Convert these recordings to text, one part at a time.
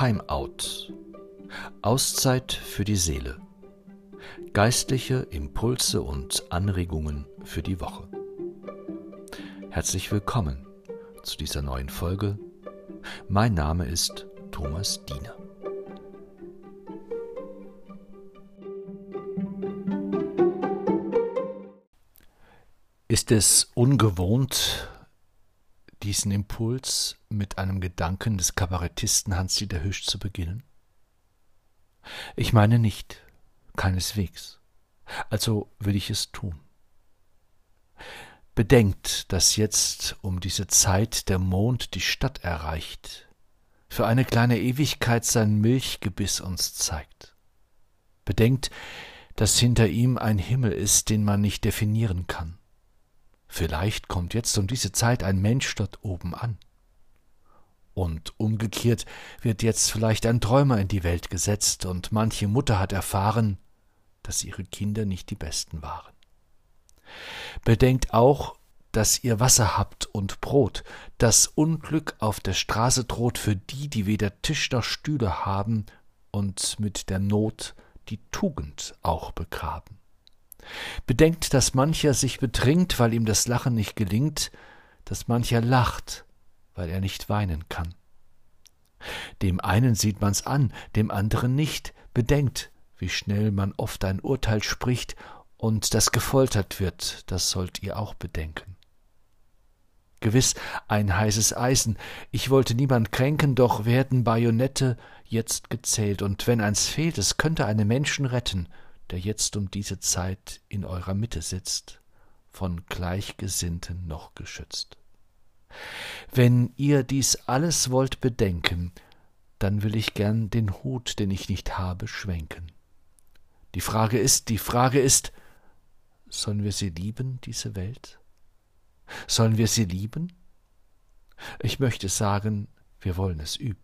Timeout. Auszeit für die Seele. Geistliche Impulse und Anregungen für die Woche. Herzlich willkommen zu dieser neuen Folge. Mein Name ist Thomas Diener. Ist es ungewohnt, diesen Impuls mit einem Gedanken des Kabarettisten Hans-Dieter Hüsch zu beginnen? Ich meine nicht, keineswegs. Also will ich es tun. Bedenkt, dass jetzt um diese Zeit der Mond die Stadt erreicht, für eine kleine Ewigkeit sein Milchgebiss uns zeigt. Bedenkt, dass hinter ihm ein Himmel ist, den man nicht definieren kann. Vielleicht kommt jetzt um diese Zeit ein Mensch dort oben an. Und umgekehrt wird jetzt vielleicht ein Träumer in die Welt gesetzt, und manche Mutter hat erfahren, dass ihre Kinder nicht die besten waren. Bedenkt auch, dass ihr Wasser habt und Brot, dass Unglück auf der Straße droht für die, die weder Tisch noch Stühle haben und mit der Not die Tugend auch begraben. Bedenkt, dass mancher sich betrinkt, weil ihm das Lachen nicht gelingt, dass mancher lacht, weil er nicht weinen kann. Dem einen sieht man's an, dem anderen nicht. Bedenkt, wie schnell man oft ein Urteil spricht und das gefoltert wird, das sollt ihr auch bedenken. Gewiss ein heißes Eisen, ich wollte niemand kränken, doch werden Bajonette jetzt gezählt, und wenn eins fehlt, es könnte einen Menschen retten, der jetzt um diese Zeit in eurer Mitte sitzt, von Gleichgesinnten noch geschützt. Wenn ihr dies alles wollt bedenken, dann will ich gern den Hut, den ich nicht habe, schwenken. Die Frage ist, die Frage ist, sollen wir sie lieben, diese Welt? Sollen wir sie lieben? Ich möchte sagen, wir wollen es üben.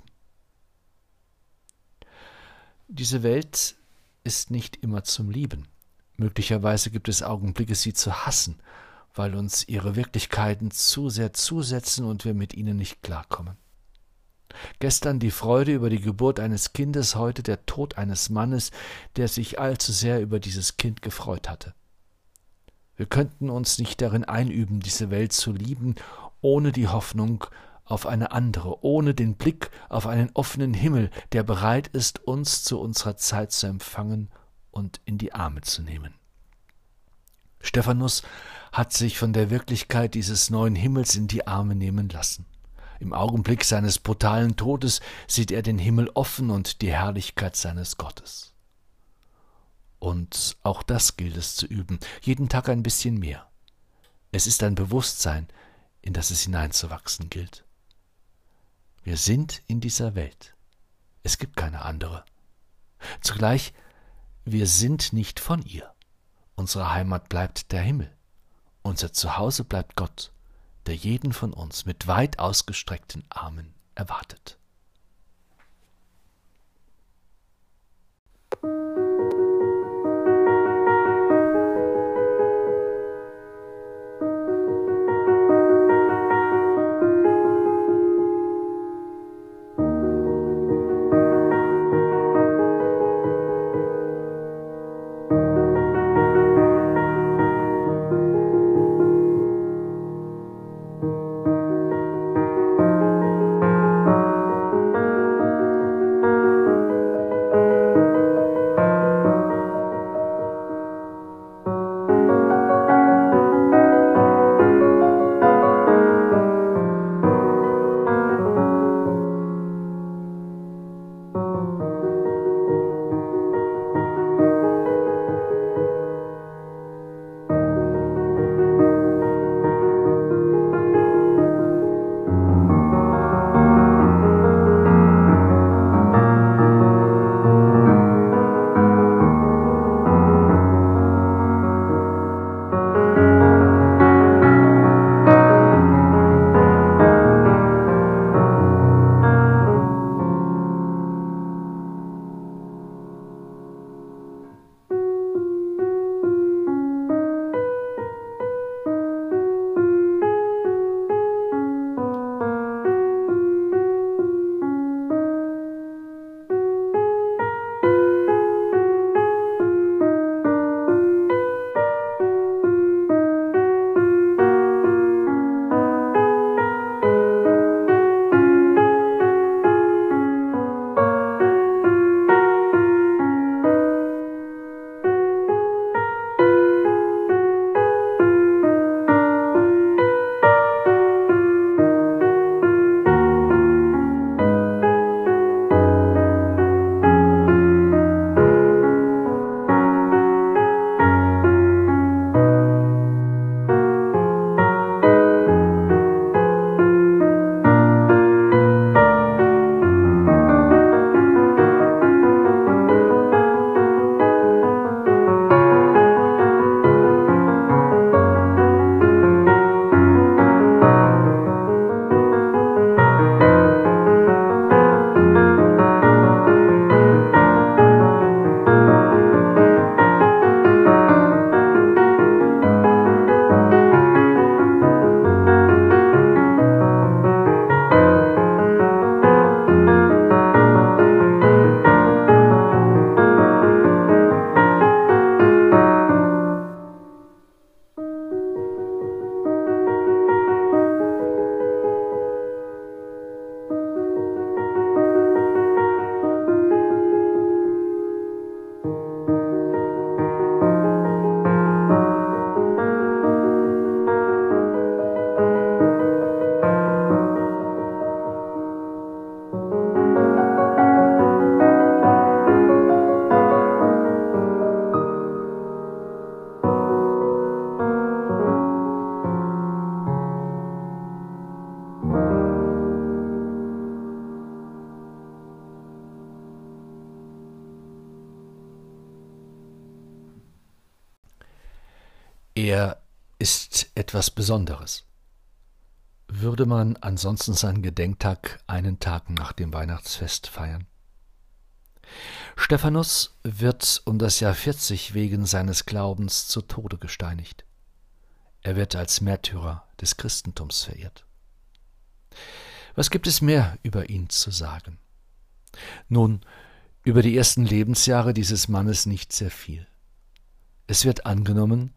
Diese Welt ist nicht immer zum Lieben. Möglicherweise gibt es Augenblicke, sie zu hassen, weil uns ihre Wirklichkeiten zu sehr zusetzen und wir mit ihnen nicht klarkommen. Gestern die Freude über die Geburt eines Kindes, heute der Tod eines Mannes, der sich allzu sehr über dieses Kind gefreut hatte. Wir könnten uns nicht darin einüben, diese Welt zu lieben, ohne die Hoffnung auf eine andere, ohne den Blick auf einen offenen Himmel, der bereit ist, uns zu unserer Zeit zu empfangen und in die Arme zu nehmen. Stephanus hat sich von der Wirklichkeit dieses neuen Himmels in die Arme nehmen lassen. Im Augenblick seines brutalen Todes sieht er den Himmel offen und die Herrlichkeit seines Gottes. Und auch das gilt es zu üben, jeden Tag ein bisschen mehr. Es ist ein Bewusstsein, in das es hineinzuwachsen gilt. Wir sind in dieser Welt. Es gibt keine andere. Zugleich, wir sind nicht von ihr. Unsere Heimat bleibt der Himmel. Unser Zuhause bleibt Gott, der jeden von uns mit weit ausgestreckten Armen erwartet. Etwas Besonderes. Würde man ansonsten seinen Gedenktag einen Tag nach dem Weihnachtsfest feiern? Stephanus wird um das Jahr 40 wegen seines Glaubens zu Tode gesteinigt. Er wird als Märtyrer des Christentums verehrt. Was gibt es mehr über ihn zu sagen? Nun, über die ersten Lebensjahre dieses Mannes nicht sehr viel. Es wird angenommen,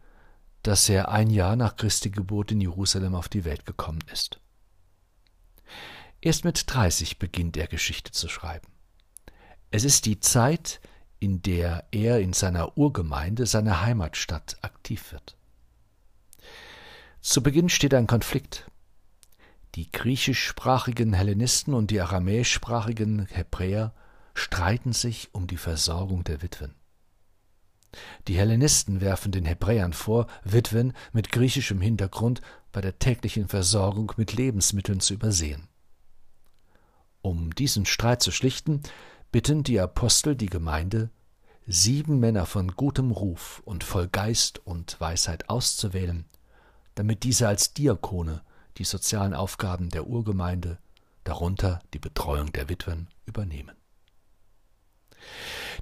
dass er ein Jahr nach Christi Geburt in Jerusalem auf die Welt gekommen ist. Erst mit 30 beginnt er Geschichte zu schreiben. Es ist die Zeit, in der er in seiner Urgemeinde, seiner Heimatstadt, aktiv wird. Zu Beginn steht ein Konflikt. Die griechischsprachigen Hellenisten und die aramäischsprachigen Hebräer streiten sich um die Versorgung der Witwen. Die Hellenisten werfen den Hebräern vor, Witwen mit griechischem Hintergrund bei der täglichen Versorgung mit Lebensmitteln zu übersehen. Um diesen Streit zu schlichten, bitten die Apostel die Gemeinde, sieben Männer von gutem Ruf und voll Geist und Weisheit auszuwählen, damit diese als Diakone die sozialen Aufgaben der Urgemeinde, darunter die Betreuung der Witwen, übernehmen.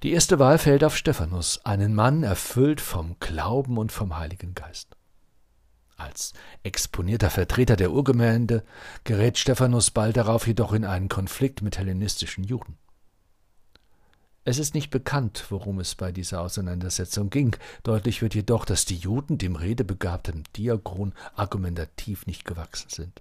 Die erste Wahl fällt auf Stephanus, einen Mann erfüllt vom Glauben und vom Heiligen Geist. Als exponierter Vertreter der Urgemeinde gerät Stephanus bald darauf jedoch in einen Konflikt mit hellenistischen Juden. Es ist nicht bekannt, worum es bei dieser Auseinandersetzung ging. Deutlich wird jedoch, dass die Juden dem redebegabten Diakon argumentativ nicht gewachsen sind.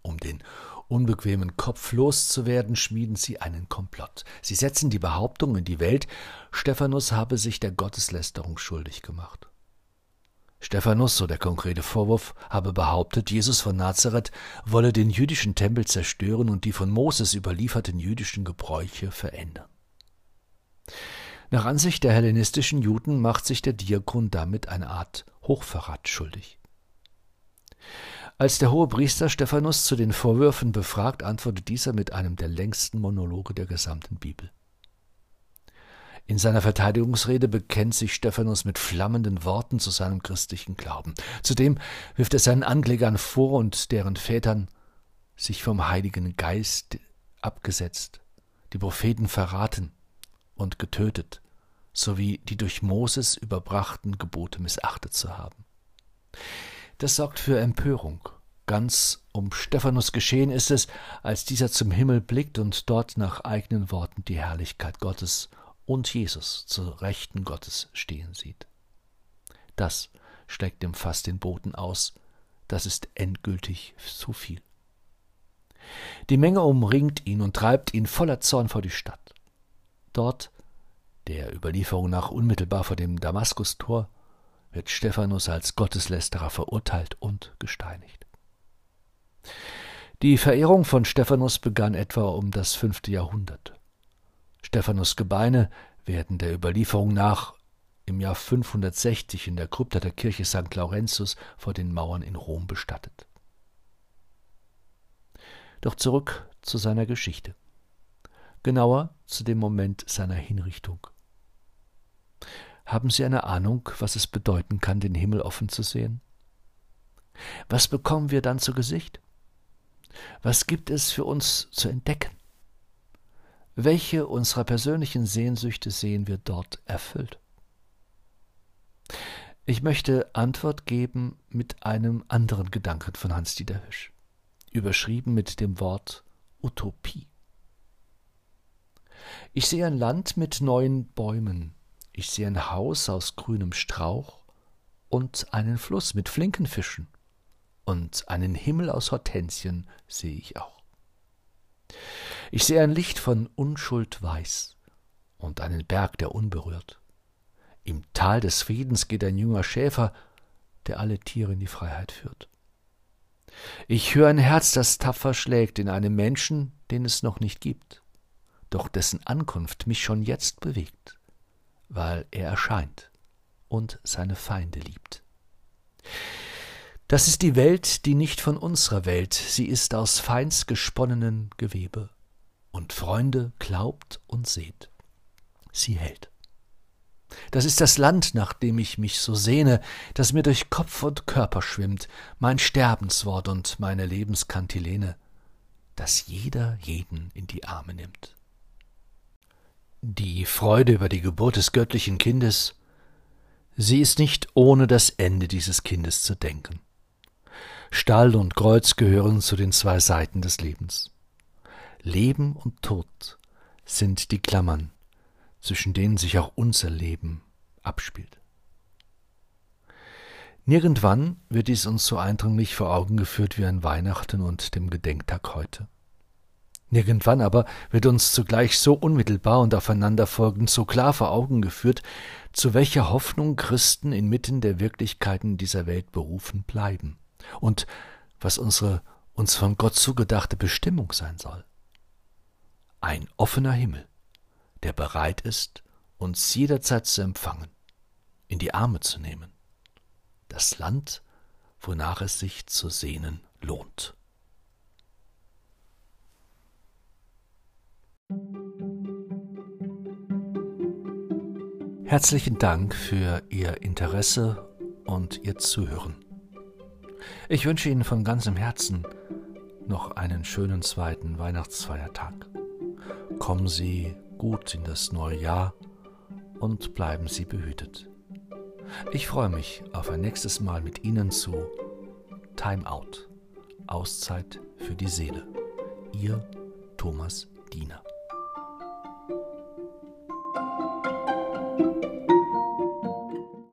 Um den unbequemen Kopf loszuwerden, schmieden sie einen Komplott. Sie setzen die Behauptung in die Welt, Stephanus habe sich der Gotteslästerung schuldig gemacht. Stephanus, so der konkrete Vorwurf, habe behauptet, Jesus von Nazareth wolle den jüdischen Tempel zerstören und die von Moses überlieferten jüdischen Gebräuche verändern. Nach Ansicht der hellenistischen Juden macht sich der Diakon damit eine Art Hochverrat schuldig. Als der hohe Priester Stephanus zu den Vorwürfen befragt, antwortet dieser mit einem der längsten Monologe der gesamten Bibel. In seiner Verteidigungsrede bekennt sich Stephanus mit flammenden Worten zu seinem christlichen Glauben. Zudem wirft er seinen Anklägern vor und deren Vätern, sich vom Heiligen Geist abgesetzt, die Propheten verraten und getötet, sowie die durch Moses überbrachten Gebote missachtet zu haben. Das sorgt für Empörung. Ganz um Stephanus geschehen ist es, als dieser zum Himmel blickt und dort nach eigenen Worten die Herrlichkeit Gottes und Jesus zur Rechten Gottes stehen sieht. Das schlägt dem Fass den Boden aus, das ist endgültig zu viel. Die Menge umringt ihn und treibt ihn voller Zorn vor die Stadt. Dort, der Überlieferung nach unmittelbar vor dem Damaskustor, wird Stephanus als Gotteslästerer verurteilt und gesteinigt. Die Verehrung von Stephanus begann etwa um das fünfte Jahrhundert. Stephanus Gebeine werden der Überlieferung nach im Jahr 560 in der Krypta der Kirche St. Laurentius vor den Mauern in Rom bestattet. Doch zurück zu seiner Geschichte. Genauer zu dem Moment seiner Hinrichtung. Haben Sie eine Ahnung, was es bedeuten kann, den Himmel offen zu sehen? Was bekommen wir dann zu Gesicht? Was gibt es für uns zu entdecken? Welche unserer persönlichen Sehnsüchte sehen wir dort erfüllt? Ich möchte Antwort geben mit einem anderen Gedanken von Hans-Dieter Hüsch, überschrieben mit dem Wort Utopie. Ich sehe ein Land mit neuen Bäumen, ich sehe ein Haus aus grünem Strauch und einen Fluss mit Flinkenfischen und einen Himmel aus Hortensien sehe ich auch. Ich sehe ein Licht von Unschuld weiß und einen Berg, der unberührt. Im Tal des Friedens geht ein junger Schäfer, der alle Tiere in die Freiheit führt. Ich höre ein Herz, das tapfer schlägt in einem Menschen, den es noch nicht gibt, doch dessen Ankunft mich schon jetzt bewegt, weil er erscheint und seine Feinde liebt. Das ist die Welt, die nicht von unserer Welt, sie ist aus feinst gesponnenen Gewebe und Freunde glaubt und seht. Sie hält. Das ist das Land, nach dem ich mich so sehne, das mir durch Kopf und Körper schwimmt, mein Sterbenswort und meine Lebenskantilene, das jeder jeden in die Arme nimmt. Die Freude über die Geburt des göttlichen Kindes, sie ist nicht ohne das Ende dieses Kindes zu denken. Stall und Kreuz gehören zu den zwei Seiten des Lebens. Leben und Tod sind die Klammern, zwischen denen sich auch unser Leben abspielt. Nirgendwann wird dies uns so eindringlich vor Augen geführt wie an Weihnachten und dem Gedenktag heute. Nirgendwann aber wird uns zugleich so unmittelbar und aufeinanderfolgend so klar vor Augen geführt, zu welcher Hoffnung Christen inmitten der Wirklichkeiten dieser Welt berufen bleiben und was unsere uns von Gott zugedachte Bestimmung sein soll. Ein offener Himmel, der bereit ist, uns jederzeit zu empfangen, in die Arme zu nehmen. Das Land, wonach es sich zu sehnen lohnt. Herzlichen Dank für Ihr Interesse und Ihr Zuhören. Ich wünsche Ihnen von ganzem Herzen noch einen schönen zweiten Weihnachtsfeiertag. Kommen Sie gut in das neue Jahr und bleiben Sie behütet. Ich freue mich auf ein nächstes Mal mit Ihnen zu Time Out, Auszeit für die Seele. Ihr Thomas Diener.